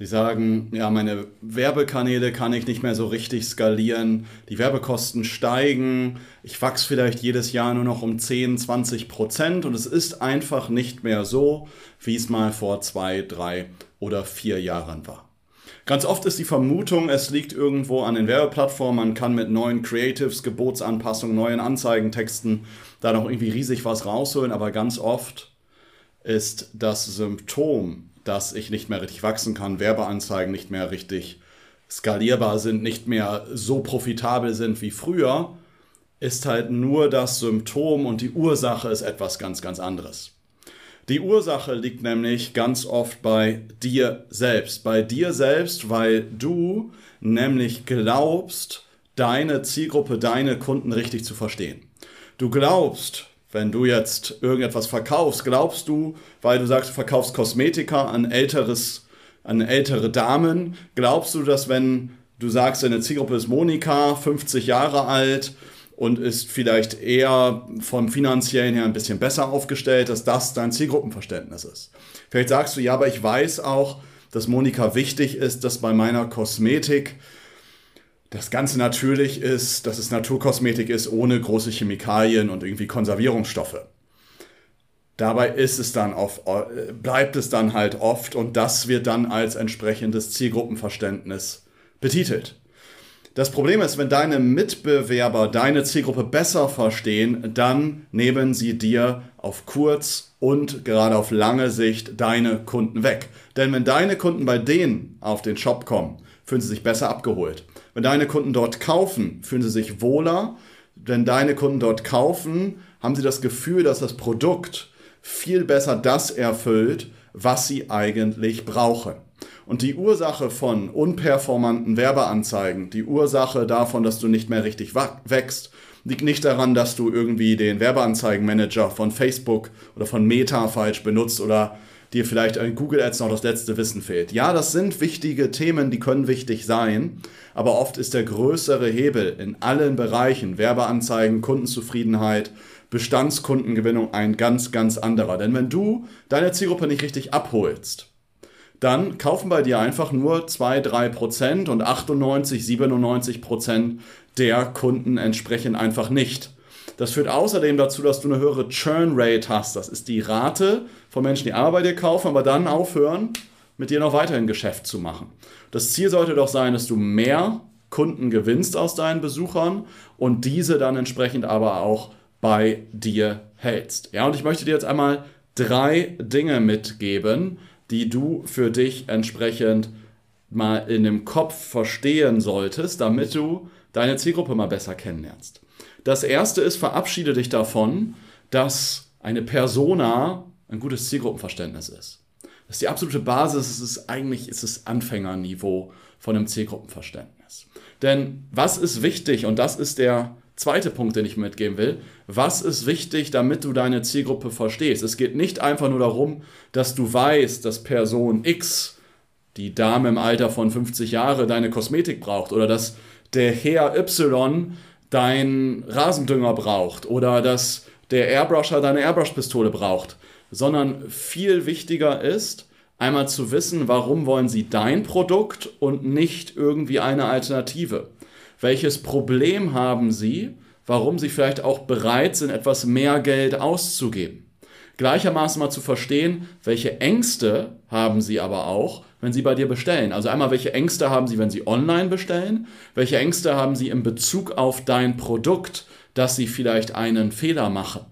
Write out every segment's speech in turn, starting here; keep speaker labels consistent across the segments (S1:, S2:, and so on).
S1: Sie sagen, ja, meine Werbekanäle kann ich nicht mehr so richtig skalieren, die Werbekosten steigen, ich wachse vielleicht jedes Jahr nur noch um 10, 20 Prozent und es ist einfach nicht mehr so, wie es mal vor zwei, drei oder vier Jahren war. Ganz oft ist die Vermutung, es liegt irgendwo an den Werbeplattformen, man kann mit neuen Creatives, Gebotsanpassungen, neuen Anzeigentexten da noch irgendwie riesig was rausholen, aber ganz oft ist das Symptom, dass ich nicht mehr richtig wachsen kann, Werbeanzeigen nicht mehr richtig skalierbar sind, nicht mehr so profitabel sind wie früher, ist halt nur das Symptom und die Ursache ist etwas ganz, ganz anderes. Die Ursache liegt nämlich ganz oft bei dir selbst. Bei dir selbst, weil du nämlich glaubst, deine Zielgruppe, deine Kunden richtig zu verstehen. Du glaubst, wenn du jetzt irgendetwas verkaufst, glaubst du, weil du sagst, du verkaufst Kosmetika an älteres, an ältere Damen, glaubst du, dass wenn du sagst, deine Zielgruppe ist Monika, 50 Jahre alt und ist vielleicht eher vom finanziellen her ein bisschen besser aufgestellt, dass das dein Zielgruppenverständnis ist. Vielleicht sagst du, ja, aber ich weiß auch, dass Monika wichtig ist, dass bei meiner Kosmetik das Ganze natürlich ist, dass es Naturkosmetik ist, ohne große Chemikalien und irgendwie Konservierungsstoffe. Dabei ist es dann oft, bleibt es dann halt oft und das wird dann als entsprechendes Zielgruppenverständnis betitelt. Das Problem ist, wenn deine Mitbewerber deine Zielgruppe besser verstehen, dann nehmen sie dir auf kurz und gerade auf lange Sicht deine Kunden weg. Denn wenn deine Kunden bei denen auf den Shop kommen, fühlen sie sich besser abgeholt. Wenn deine Kunden dort kaufen, fühlen sie sich wohler. Wenn deine Kunden dort kaufen, haben sie das Gefühl, dass das Produkt viel besser das erfüllt, was sie eigentlich brauchen. Und die Ursache von unperformanten Werbeanzeigen, die Ursache davon, dass du nicht mehr richtig wächst, liegt nicht daran, dass du irgendwie den Werbeanzeigenmanager von Facebook oder von Meta falsch benutzt oder dir vielleicht in Google Ads noch das letzte Wissen fehlt. Ja, das sind wichtige Themen, die können wichtig sein, aber oft ist der größere Hebel in allen Bereichen, Werbeanzeigen, Kundenzufriedenheit, Bestandskundengewinnung ein ganz, ganz anderer. Denn wenn du deine Zielgruppe nicht richtig abholst, dann kaufen bei dir einfach nur 2, 3 Prozent und 98, 97 Prozent der Kunden entsprechen einfach nicht. Das führt außerdem dazu, dass du eine höhere Churn Rate hast. Das ist die Rate von Menschen, die bei dir kaufen, aber dann aufhören, mit dir noch weiterhin Geschäft zu machen. Das Ziel sollte doch sein, dass du mehr Kunden gewinnst aus deinen Besuchern und diese dann entsprechend aber auch bei dir hältst. Ja, und ich möchte dir jetzt einmal drei Dinge mitgeben, die du für dich entsprechend mal in dem Kopf verstehen solltest, damit du deine Zielgruppe mal besser kennenlernst. Das erste ist, verabschiede dich davon, dass eine Persona ein gutes Zielgruppenverständnis ist. Das ist die absolute Basis, es ist eigentlich ist es Anfängerniveau von einem Zielgruppenverständnis. Denn was ist wichtig, und das ist der zweite Punkt, den ich mitgeben will, was ist wichtig, damit du deine Zielgruppe verstehst? Es geht nicht einfach nur darum, dass du weißt, dass Person X, die Dame im Alter von 50 Jahre, deine Kosmetik braucht oder dass der Herr Y dein Rasendünger braucht oder dass der Airbrusher deine Airbrush-Pistole braucht, sondern viel wichtiger ist, einmal zu wissen, warum wollen sie dein Produkt und nicht irgendwie eine Alternative. Welches Problem haben sie, warum sie vielleicht auch bereit sind, etwas mehr Geld auszugeben. Gleichermaßen mal zu verstehen, welche Ängste haben sie aber auch, wenn sie bei dir bestellen. Also einmal, welche Ängste haben sie, wenn sie online bestellen? Welche Ängste haben sie in Bezug auf dein Produkt, dass sie vielleicht einen Fehler machen?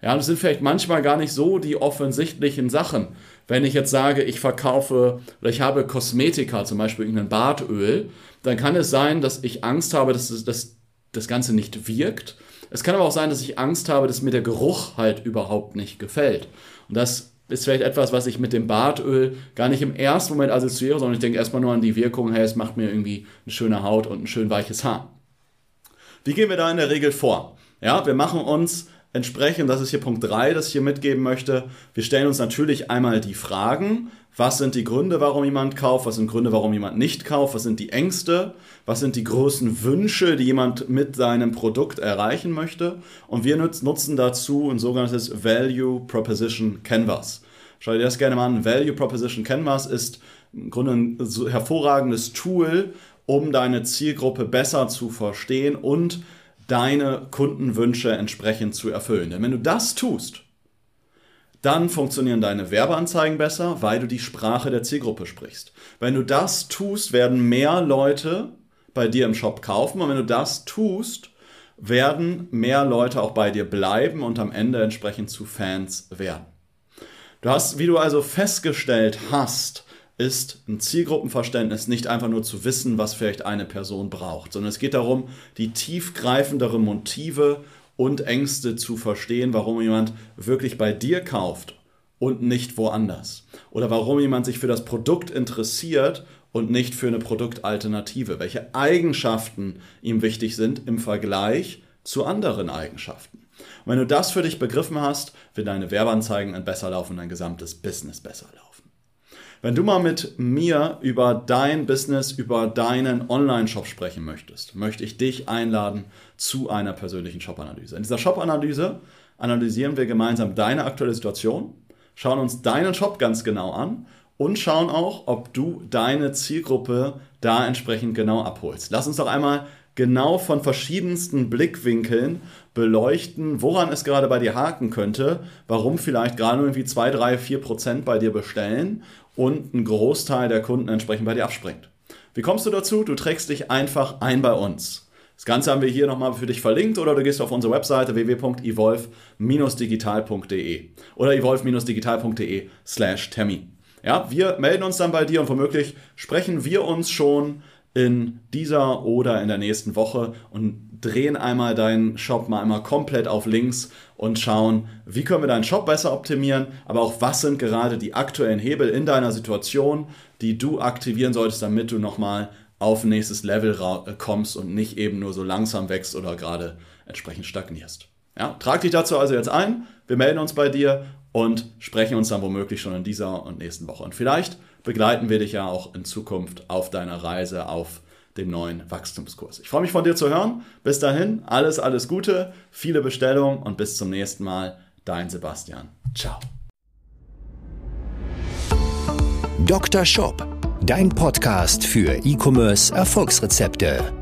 S1: Ja, das sind vielleicht manchmal gar nicht so die offensichtlichen Sachen. Wenn ich jetzt sage, ich verkaufe oder ich habe Kosmetika, zum Beispiel irgendein Bartöl, dann kann es sein, dass ich Angst habe, dass das, das Ganze nicht wirkt es kann aber auch sein, dass ich Angst habe, dass mir der Geruch halt überhaupt nicht gefällt. Und das ist vielleicht etwas, was ich mit dem Bartöl gar nicht im ersten Moment assoziiere, sondern ich denke erstmal nur an die Wirkung, hey, es macht mir irgendwie eine schöne Haut und ein schön weiches Haar. Wie gehen wir da in der Regel vor? Ja, wir machen uns entsprechend, das ist hier Punkt 3, das ich hier mitgeben möchte, wir stellen uns natürlich einmal die Fragen, was sind die Gründe, warum jemand kauft, was sind Gründe, warum jemand nicht kauft, was sind die Ängste, was sind die größten Wünsche, die jemand mit seinem Produkt erreichen möchte. Und wir nutzen dazu ein sogenanntes Value Proposition Canvas. Schau dir das gerne mal an. Value Proposition Canvas ist im Grunde ein hervorragendes Tool, um deine Zielgruppe besser zu verstehen und deine Kundenwünsche entsprechend zu erfüllen. Denn wenn du das tust, dann funktionieren deine Werbeanzeigen besser, weil du die Sprache der Zielgruppe sprichst. Wenn du das tust, werden mehr Leute bei dir im Shop kaufen und wenn du das tust, werden mehr Leute auch bei dir bleiben und am Ende entsprechend zu Fans werden. Du hast, wie du also festgestellt hast, ist ein Zielgruppenverständnis nicht einfach nur zu wissen, was vielleicht eine Person braucht, sondern es geht darum, die tiefgreifenderen Motive und Ängste zu verstehen, warum jemand wirklich bei dir kauft und nicht woanders. Oder warum jemand sich für das Produkt interessiert und nicht für eine Produktalternative. Welche Eigenschaften ihm wichtig sind im Vergleich zu anderen Eigenschaften. Und wenn du das für dich begriffen hast, wird deine Werbeanzeigen dann besser laufen, dein gesamtes Business besser laufen. Wenn du mal mit mir über dein Business, über deinen Online-Shop sprechen möchtest, möchte ich dich einladen zu einer persönlichen Shop-Analyse. In dieser Shop-Analyse analysieren wir gemeinsam deine aktuelle Situation, schauen uns deinen Shop ganz genau an und schauen auch, ob du deine Zielgruppe da entsprechend genau abholst. Lass uns doch einmal genau von verschiedensten Blickwinkeln beleuchten, woran es gerade bei dir haken könnte, warum vielleicht gerade irgendwie 2, 3, 4 Prozent bei dir bestellen und ein Großteil der Kunden entsprechend bei dir abspringt. Wie kommst du dazu? Du trägst dich einfach ein bei uns. Das Ganze haben wir hier nochmal für dich verlinkt oder du gehst auf unsere Webseite www.evolve-digital.de oder evolve-digital.de slash Termin. Ja, wir melden uns dann bei dir und womöglich sprechen wir uns schon in dieser oder in der nächsten Woche und drehen einmal deinen Shop mal einmal komplett auf links und schauen, wie können wir deinen Shop besser optimieren, aber auch was sind gerade die aktuellen Hebel in deiner Situation, die du aktivieren solltest, damit du nochmal auf nächstes Level kommst und nicht eben nur so langsam wächst oder gerade entsprechend stagnierst. Ja, trag dich dazu also jetzt ein, wir melden uns bei dir und sprechen uns dann womöglich schon in dieser und nächsten Woche. Und vielleicht begleiten wir dich ja auch in Zukunft auf deiner Reise auf dem neuen Wachstumskurs. Ich freue mich von dir zu hören. Bis dahin, alles, alles Gute, viele Bestellungen und bis zum nächsten Mal. Dein Sebastian. Ciao.
S2: Dr. Shop, dein Podcast für E-Commerce Erfolgsrezepte.